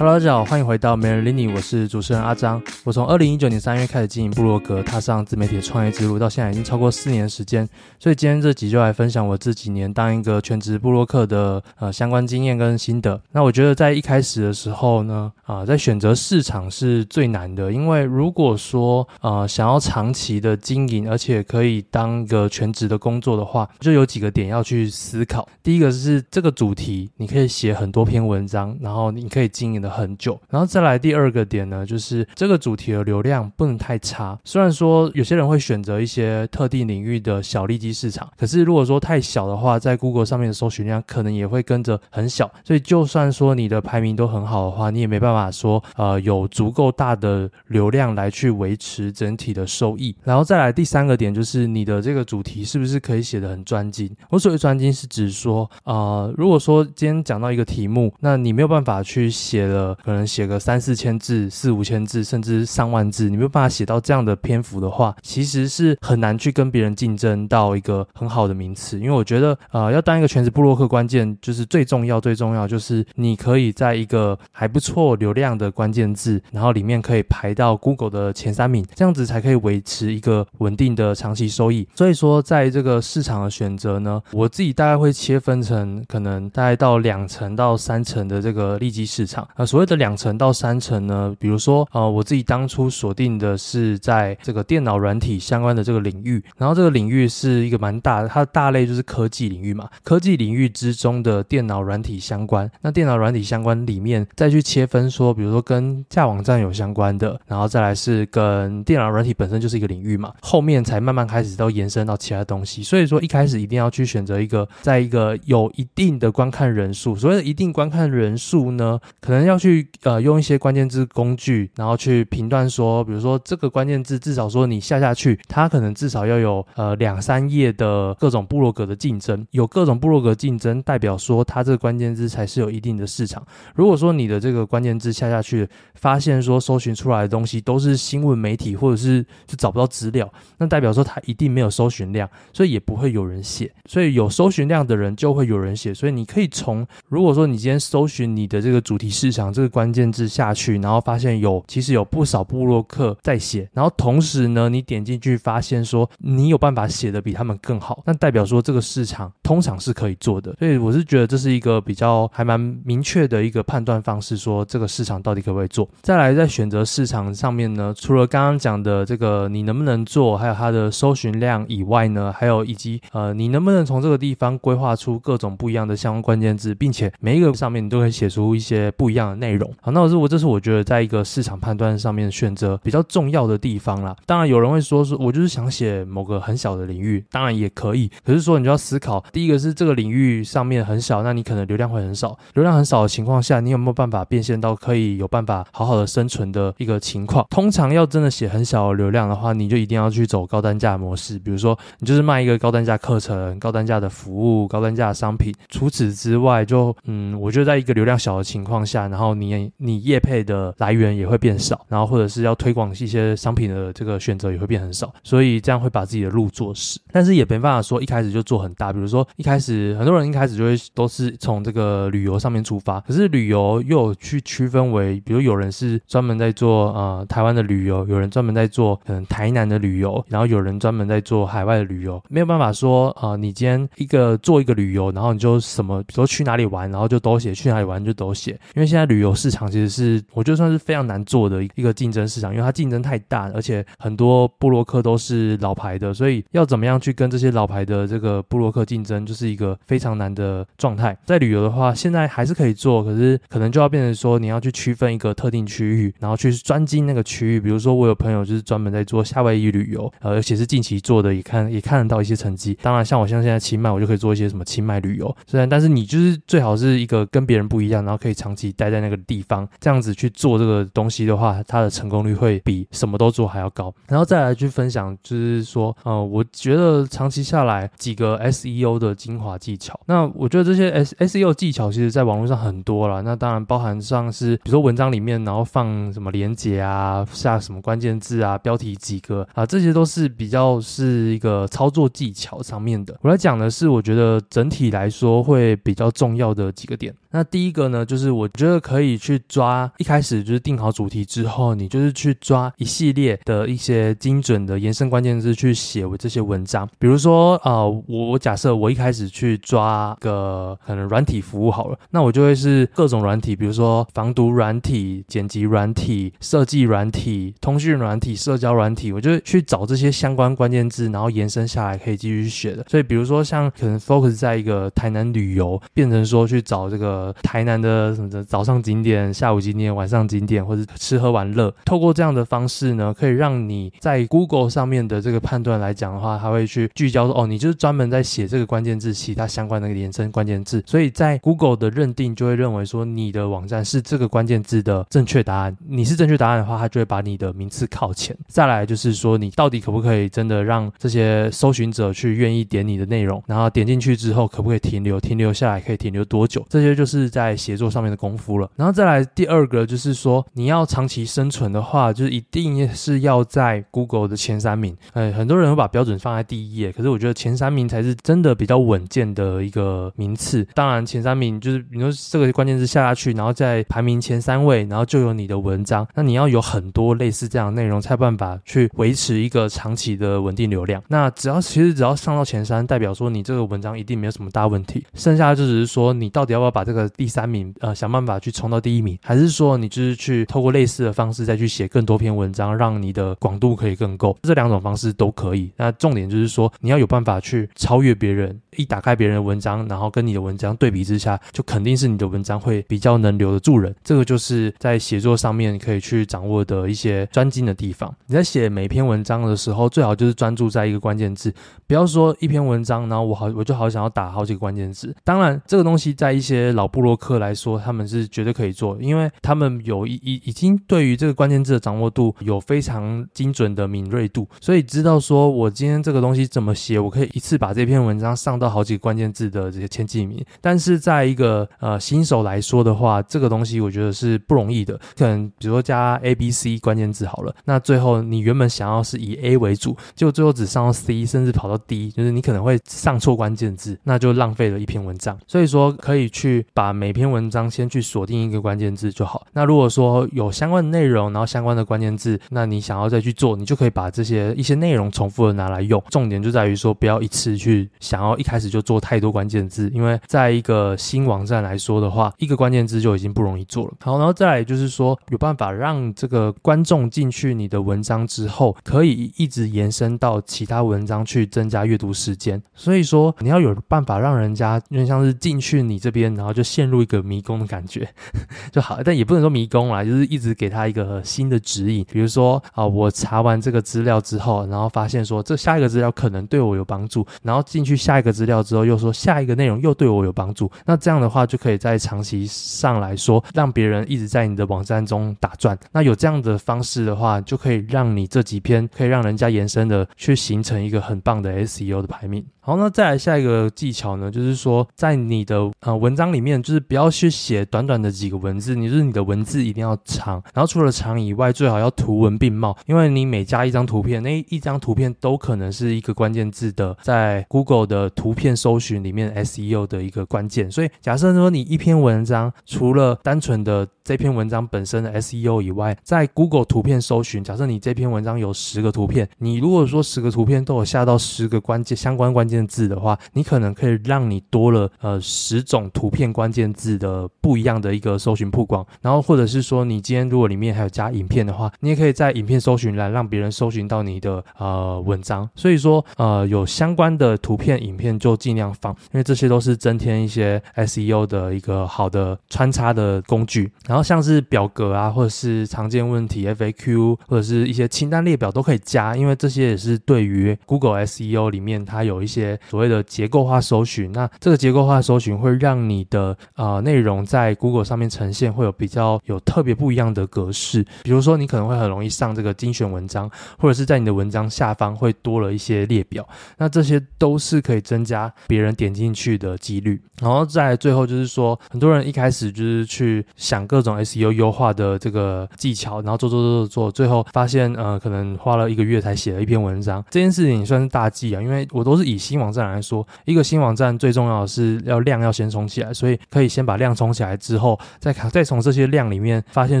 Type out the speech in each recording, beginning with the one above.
Hello，大家好，欢迎回到媒人理你，我是主持人阿张。我从二零一九年三月开始经营部落格，踏上自媒体的创业之路，到现在已经超过四年的时间。所以今天这集就来分享我这几年当一个全职部落客的呃相关经验跟心得。那我觉得在一开始的时候呢，啊、在选择市场是最难的，因为如果说呃想要长期的经营，而且可以当一个全职的工作的话，就有几个点要去思考。第一个是这个主题，你可以写很多篇文章，然后你可以经营的。很久，然后再来第二个点呢，就是这个主题的流量不能太差。虽然说有些人会选择一些特定领域的小利基市场，可是如果说太小的话，在 Google 上面的搜寻量可能也会跟着很小。所以就算说你的排名都很好的话，你也没办法说呃有足够大的流量来去维持整体的收益。然后再来第三个点就是你的这个主题是不是可以写得很专精？我所谓专精是指说呃如果说今天讲到一个题目，那你没有办法去写了。可能写个三四千字、四五千字，甚至上万字，你没有办法写到这样的篇幅的话，其实是很难去跟别人竞争到一个很好的名次。因为我觉得，呃，要当一个全职部落客，关键就是最重要、最重要就是你可以在一个还不错流量的关键字，然后里面可以排到 Google 的前三名，这样子才可以维持一个稳定的长期收益。所以说，在这个市场的选择呢，我自己大概会切分成可能大概到两成到三成的这个利基市场啊，所谓的两层到三层呢，比如说，呃，我自己当初锁定的是在这个电脑软体相关的这个领域，然后这个领域是一个蛮大的，它的大类就是科技领域嘛，科技领域之中的电脑软体相关，那电脑软体相关里面再去切分说，比如说跟架网站有相关的，然后再来是跟电脑软体本身就是一个领域嘛，后面才慢慢开始到延伸到其他东西，所以说一开始一定要去选择一个，在一个有一定的观看人数，所谓的一定观看人数呢，可能要去。呃用一些关键字工具，然后去评断说，比如说这个关键字至少说你下下去，它可能至少要有呃两三页的各种部落格的竞争，有各种部落格竞争，代表说它这个关键字才是有一定的市场。如果说你的这个关键字下下去，发现说搜寻出来的东西都是新闻媒体或者是就找不到资料，那代表说它一定没有搜寻量，所以也不会有人写。所以有搜寻量的人就会有人写，所以你可以从如果说你今天搜寻你的这个主题市场。讲这个关键字下去，然后发现有其实有不少部落客在写，然后同时呢，你点进去发现说你有办法写的比他们更好，那代表说这个市场通常是可以做的，所以我是觉得这是一个比较还蛮明确的一个判断方式，说这个市场到底可不可以做。再来在选择市场上面呢，除了刚刚讲的这个你能不能做，还有它的搜寻量以外呢，还有以及呃你能不能从这个地方规划出各种不一样的相关关键字，并且每一个上面你都可以写出一些不一样的内容。好，那我是我这是我觉得在一个市场判断上面选择比较重要的地方啦。当然有人会说是，我就是想写某个很小的领域，当然也可以。可是说你就要思考，第一个是这个领域上面很小，那你可能流量会很少。流量很少的情况下，你有没有办法变现到可以有办法好好的生存的一个情况？通常要真的写很小的流量的话，你就一定要去走高单价模式。比如说，你就是卖一个高单价课程、高单价的服务、高单价的商品。除此之外，就嗯，我觉得在一个流量小的情况下，然后然后你你业配的来源也会变少，然后或者是要推广一些商品的这个选择也会变很少，所以这样会把自己的路做死。但是也没办法说一开始就做很大，比如说一开始很多人一开始就会都是从这个旅游上面出发，可是旅游又有去区分为，比如有人是专门在做呃台湾的旅游，有人专门在做可能台南的旅游，然后有人专门在做海外的旅游，没有办法说啊、呃，你今天一个做一个旅游，然后你就什么，比如说去哪里玩，然后就都写，去哪里玩就都写，因为现在旅游市场。其实是我觉得算是非常难做的一个竞争市场，因为它竞争太大，而且很多布洛克都是老牌的，所以要怎么样去跟这些老牌的这个布洛克竞争，就是一个非常难的状态。在旅游的话，现在还是可以做，可是可能就要变成说你要去区分一个特定区域，然后去专精那个区域。比如说我有朋友就是专门在做夏威夷旅游，呃，而且是近期做的，也看也看得到一些成绩。当然，像我像现在清迈，我就可以做一些什么清迈旅游。虽然，但是你就是最好是一个跟别人不一样，然后可以长期待在那个地方。这样子去做这个东西的话，它的成功率会比什么都做还要高。然后再来去分享，就是说，呃，我觉得长期下来几个 SEO 的精华技巧。那我觉得这些 SEO 技巧，其实在网络上很多了。那当然包含上是，比如说文章里面，然后放什么连接啊，下什么关键字啊，标题几个啊，这些都是比较是一个操作技巧上面的。我来讲的是，我觉得整体来说会比较重要的几个点。那第一个呢，就是我觉得可以去抓，一开始就是定好主题之后，你就是去抓一系列的一些精准的延伸关键字去写这些文章。比如说，呃，我我假设我一开始去抓个可能软体服务好了，那我就会是各种软体，比如说防毒软体、剪辑软体、设计软体、通讯软体、社交软体，我就去找这些相关关键字，然后延伸下来可以继续写的。所以，比如说像可能 focus 在一个台南旅游，变成说去找这个。台南的什么的早上上景点、下午景点、晚上景点，或者吃喝玩乐，透过这样的方式呢，可以让你在 Google 上面的这个判断来讲的话，它会去聚焦说，哦，你就是专门在写这个关键字，其他相关的延伸关键字，所以在 Google 的认定就会认为说，你的网站是这个关键字的正确答案。你是正确答案的话，它就会把你的名次靠前。再来就是说，你到底可不可以真的让这些搜寻者去愿意点你的内容，然后点进去之后，可不可以停留？停留下来可以停留多久？这些就是。是在写作上面的功夫然后再来第二个就是说，你要长期生存的话，就是一定是要在 Google 的前三名。哎，很多人会把标准放在第一页，可是我觉得前三名才是真的比较稳健的一个名次。当然，前三名就是比如说这个关键字下下去，然后在排名前三位，然后就有你的文章。那你要有很多类似这样的内容，才有办法去维持一个长期的稳定流量。那只要其实只要上到前三，代表说你这个文章一定没有什么大问题。剩下就只是说你到底要不要把这个。第三名，呃，想办法去冲到第一名，还是说你就是去透过类似的方式再去写更多篇文章，让你的广度可以更够？这两种方式都可以。那重点就是说，你要有办法去超越别人。一打开别人的文章，然后跟你的文章对比之下，就肯定是你的文章会比较能留得住人。这个就是在写作上面可以去掌握的一些专精的地方。你在写每篇文章的时候，最好就是专注在一个关键字，不要说一篇文章，然后我好我就好想要打好几个关键字。当然，这个东西在一些老布洛克来说，他们是绝对可以做，因为他们有一已已经对于这个关键字的掌握度有非常精准的敏锐度，所以知道说我今天这个东西怎么写，我可以一次把这篇文章上到好几个关键字的这些前几名，但是在一个呃新手来说的话，这个东西我觉得是不容易的。可能比如说加 A、B、C 关键字好了，那最后你原本想要是以 A 为主，结果最后只上到 C，甚至跑到 D，就是你可能会上错关键字，那就浪费了一篇文章。所以说可以去把每篇文章先去锁定一个关键字就好。那如果说有相关的内容，然后相关的关键字，那你想要再去做，你就可以把这些一些内容重复的拿来用。重点就在于说不要一次去想要一开始就做太多关键字，因为在一个新网站来说的话，一个关键字就已经不容易做了。好，然后再来就是说，有办法让这个观众进去你的文章之后，可以一直延伸到其他文章去增加阅读时间。所以说，你要有办法让人家就像是进去你这边，然后就陷入一个迷宫的感觉 就好。但也不能说迷宫啦，就是一直给他一个新的指引。比如说啊，我查完这个资料之后，然后发现说这下一个资料可能对我有帮助，然后进去下一个资料之后。又说下一个内容又对我有帮助，那这样的话就可以在长期上来说，让别人一直在你的网站中打转。那有这样的方式的话，就可以让你这几篇可以让人家延伸的，去形成一个很棒的 SEO 的排名。好，那再来下一个技巧呢，就是说在你的呃文章里面，就是不要去写短短的几个文字，你就是你的文字一定要长，然后除了长以外，最好要图文并茂，因为你每加一张图片，那一张图片都可能是一个关键字的在 Google 的图片搜寻里面 SEO 的一个关键。所以假设说你一篇文章除了单纯的这篇文章本身的 SEO 以外，在 Google 图片搜寻，假设你这篇文章有十个图片，你如果说十个图片都有下到十个关键相关关键字的话，你可能可以让你多了呃十种图片关键字的不一样的一个搜寻曝光，然后或者是说你今天如果里面还有加影片的话，你也可以在影片搜寻栏让别人搜寻到你的呃文章。所以说呃有相关的图片影片就尽量放，因为这些都是增添一些 SEO 的一个好的穿插的工具。然后像是表格啊，或者是常见问题 FAQ，或者是一些清单列表都可以加，因为这些也是对于 Google SEO 里面它有一些。所谓的结构化搜寻。那这个结构化搜寻会让你的呃内容在 Google 上面呈现会有比较有特别不一样的格式。比如说，你可能会很容易上这个精选文章，或者是在你的文章下方会多了一些列表。那这些都是可以增加别人点进去的几率。然后再来最后就是说，很多人一开始就是去想各种 SEO 优化的这个技巧，然后做做做做做，最后发现呃可能花了一个月才写了一篇文章。这件事情算是大忌啊，因为我都是以新网站来说，一个新网站最重要的是要量要先冲起来，所以可以先把量冲起来之后，再看再从这些量里面发现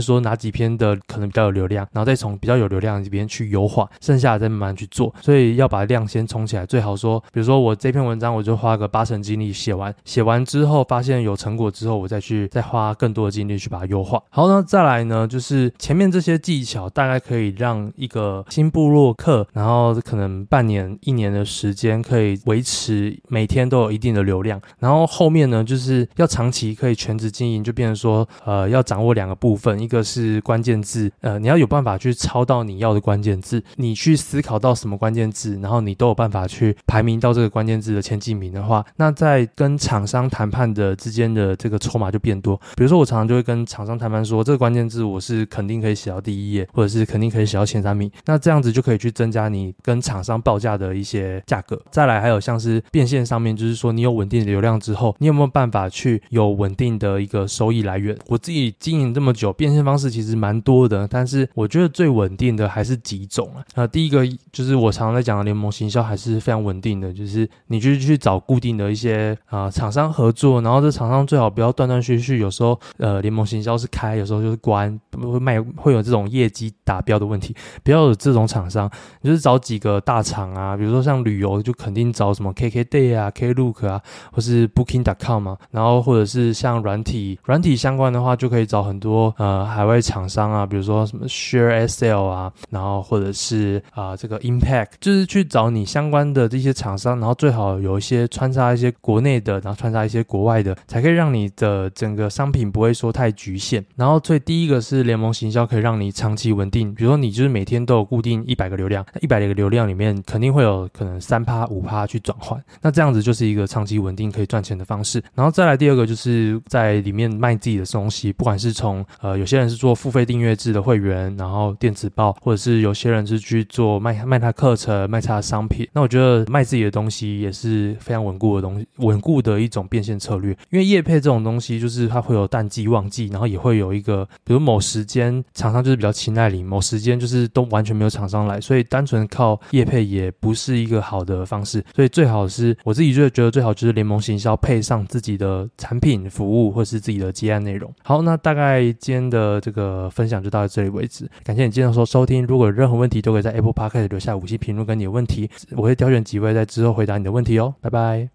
说哪几篇的可能比较有流量，然后再从比较有流量这边去优化，剩下的再慢慢去做。所以要把量先冲起来，最好说，比如说我这篇文章我就花个八成精力写完，写完之后发现有成果之后，我再去再花更多的精力去把它优化。好，那再来呢，就是前面这些技巧大概可以让一个新部落客，然后可能半年、一年的时间可以维持每天都有一定的流量，然后后面呢，就是要长期可以全职经营，就变成说，呃，要掌握两个部分，一个是关键字，呃，你要有办法去抄到你要的关键字，你去思考到什么关键字，然后你都有办法去排名到这个关键字的前几名的话，那在跟厂商谈判的之间的这个筹码就变多。比如说，我常常就会跟厂厂商谈判说，这个关键字我是肯定可以写到第一页，或者是肯定可以写到前三名，那这样子就可以去增加你跟厂商报价的一些价格。再来，还有像是变现上面，就是说你有稳定的流量之后，你有没有办法去有稳定的一个收益来源？我自己经营这么久，变现方式其实蛮多的，但是我觉得最稳定的还是几种啊。呃，第一个就是我常常在讲的联盟行销，还是非常稳定的，就是你就是去找固定的一些啊、厂商合作，然后这厂商最好不要断断续续，有时候呃联盟行销是开，有时候就是关，会卖会有这种业绩达标的问题，不要有这种厂商，你就是找几个大厂啊，比如说像旅游就肯定找什么 KKday 啊、Klook 啊，或是 Booking.com 啊，然后或者是像软体软体相关的话，就可以找很多呃海外厂商啊，比如说什么 ShareSL 啊，然后或者是啊、这个 Impact，就是去找你相关的这些厂商，然后最好有一些穿插一些国内的，然后穿插一些国外的，才可以让你的整个商品不会说太局限。然后最第一个是联盟行销，可以让你长期稳定，比如说你就是每天都有固定一百个流量，一百个流量里面肯定会有可能三趴五趴去转换，那这样子就是一个长期稳定可以赚钱的方式。然后再来第二个就是在里面卖自己的东西，不管是从呃有些人是做付费订阅制的会员，然后电子报，或者是有些人是去做卖卖他课程、卖他的商品。那我觉得卖自己的东西也是非常稳固的东西，稳固的一种变现策略。因为业配这种东西就是它会有淡季旺季，然后也会有一个比如某时间厂商就是比较青睐你，某时间就是都完全没有厂商来，所以单纯靠业配也不是一个好的方式。所以最好是我自己就觉得最好就是联盟行销配上自己的产品服务或是自己的接案内容。好，那大概今天的这个分享就到这里为止。感谢你今天的收听，如果有任何问题都可以在 Apple Podcast 留下五星评论跟你的问题，我会挑选几位在之后回答你的问题哦。拜拜。